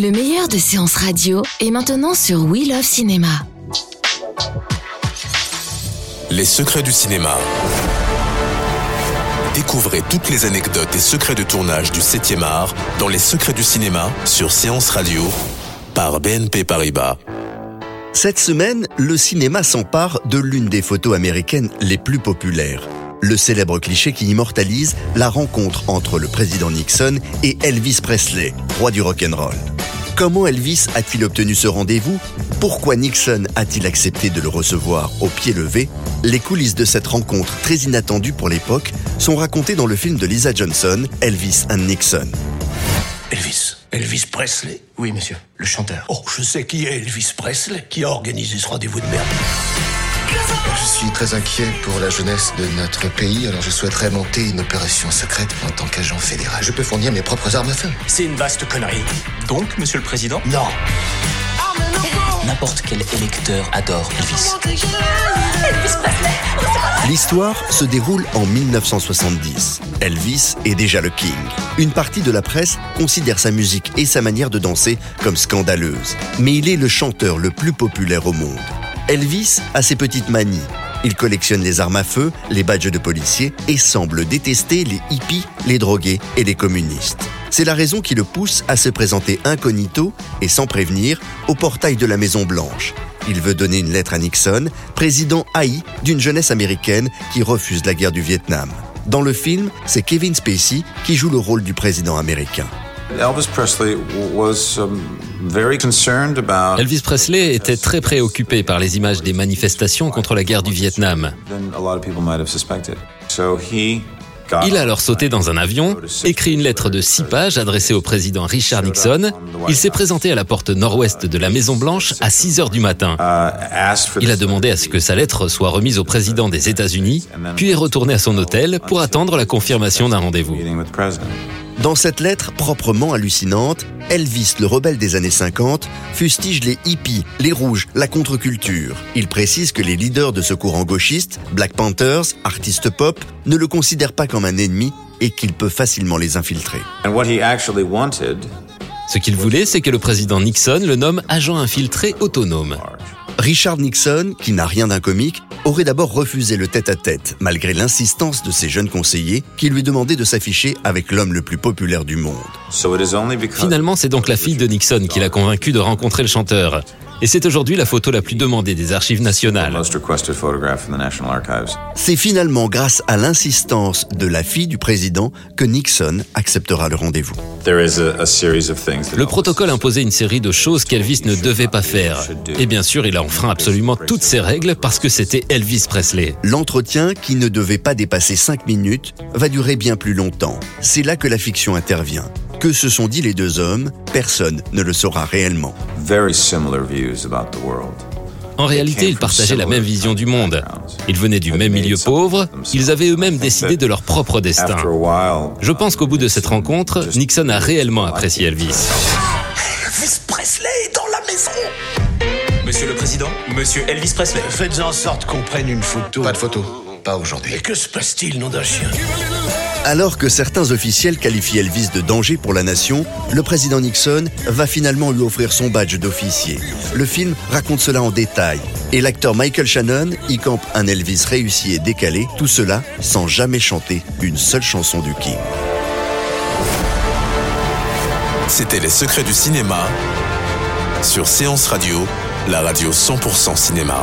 Le meilleur de séances radio est maintenant sur We Love Cinéma. Les secrets du cinéma. Découvrez toutes les anecdotes et secrets de tournage du 7e art dans Les secrets du cinéma sur Séance Radio par BNP Paribas. Cette semaine, le cinéma s'empare de l'une des photos américaines les plus populaires. Le célèbre cliché qui immortalise la rencontre entre le président Nixon et Elvis Presley, roi du rock'n'roll. Comment Elvis a-t-il obtenu ce rendez-vous? Pourquoi Nixon a-t-il accepté de le recevoir au pied levé? Les coulisses de cette rencontre très inattendue pour l'époque sont racontées dans le film de Lisa Johnson, Elvis and Nixon. Elvis. Elvis Presley Oui, monsieur, le chanteur. Oh, je sais qui est Elvis Presley. Qui a organisé ce rendez-vous de merde Je suis très inquiet pour la jeunesse de notre pays, alors je souhaiterais monter une opération secrète en tant qu'agent fédéral. Je peux fournir mes propres armes à feu. C'est une vaste connerie. Donc, monsieur le président? Non. N'importe quel électeur adore Elvis. L'histoire se déroule en 1970. Elvis est déjà le king. Une partie de la presse considère sa musique et sa manière de danser comme scandaleuse. Mais il est le chanteur le plus populaire au monde. Elvis a ses petites manies. Il collectionne les armes à feu, les badges de policiers et semble détester les hippies, les drogués et les communistes. C'est la raison qui le pousse à se présenter incognito et sans prévenir au portail de la Maison Blanche. Il veut donner une lettre à Nixon, président haï d'une jeunesse américaine qui refuse la guerre du Vietnam. Dans le film, c'est Kevin Spacey qui joue le rôle du président américain. Elvis Presley was um, very concerned about Elvis Presley était très préoccupé par les images des manifestations contre la guerre du Vietnam. Il a alors sauté dans un avion, écrit une lettre de six pages adressée au président Richard Nixon. Il s'est présenté à la porte nord-ouest de la Maison Blanche à 6 heures du matin. uh, Il a demandé à ce que sa lettre soit remise au président des États-Unis, puis est retourné à son hôtel pour attendre la confirmation d'un rendez-vous. Dans cette lettre proprement hallucinante, Elvis, le rebelle des années 50, fustige les hippies, les rouges, la contre-culture. Il précise que les leaders de ce courant gauchiste, Black Panthers, artistes pop, ne le considèrent pas comme un ennemi et qu'il peut facilement les infiltrer. And what he actually wanted Ce qu'il voulait, c'est que le président Nixon le nomme agent infiltré autonome. Richard Nixon, qui n'a rien d'un comique, aurait d'abord refusé le tête-à-tête, malgré l'insistance de ses jeunes conseillers qui lui demandaient de s'afficher avec l'homme le plus populaire du monde. So it is only because Finalement, c'est donc la fille de Nixon qui l'a convaincu de rencontrer le chanteur. Et c'est aujourd'hui la photo la plus demandée des archives nationales. C'est finalement grâce à l'insistance de la fille du président que Nixon acceptera le rendez-vous. There is a, a series of things that Le protocole imposait une série de choses qu'Elvis ne devait pas faire. Et bien sûr, il a enfreint absolument toutes ces règles parce que c'était Elvis Presley. L'entretien, qui ne devait pas dépasser 5 minutes, va durer bien plus longtemps. C'est là que la fiction intervient. Que se sont dit les deux hommes Personne ne le saura réellement. very similar views about the world. En réalité, ils partageaient la même vision du monde. Ils venaient du même milieu pauvre, ils avaient eux-mêmes décidé de leur propre destin. Je pense qu'au bout de cette rencontre, Nixon a réellement apprécié Elvis. Elvis Presley est dans la maison Monsieur le président, monsieur Elvis Presley. Faites en sorte qu'on prenne une photo. Pas de photo, pas aujourd'hui. Et que se passe-t-il, nom d'un chien? Alors que certains officiels qualifient Elvis de danger pour la nation, le président Nixon va finalement lui offrir son badge d'officier. Le film raconte cela en détail. Et l'acteur Michael Shannon y campe un Elvis réussi et décalé, tout cela sans jamais chanter une seule chanson du King. C'était Les secrets du cinéma sur Séance Radio, la radio 100% cinéma.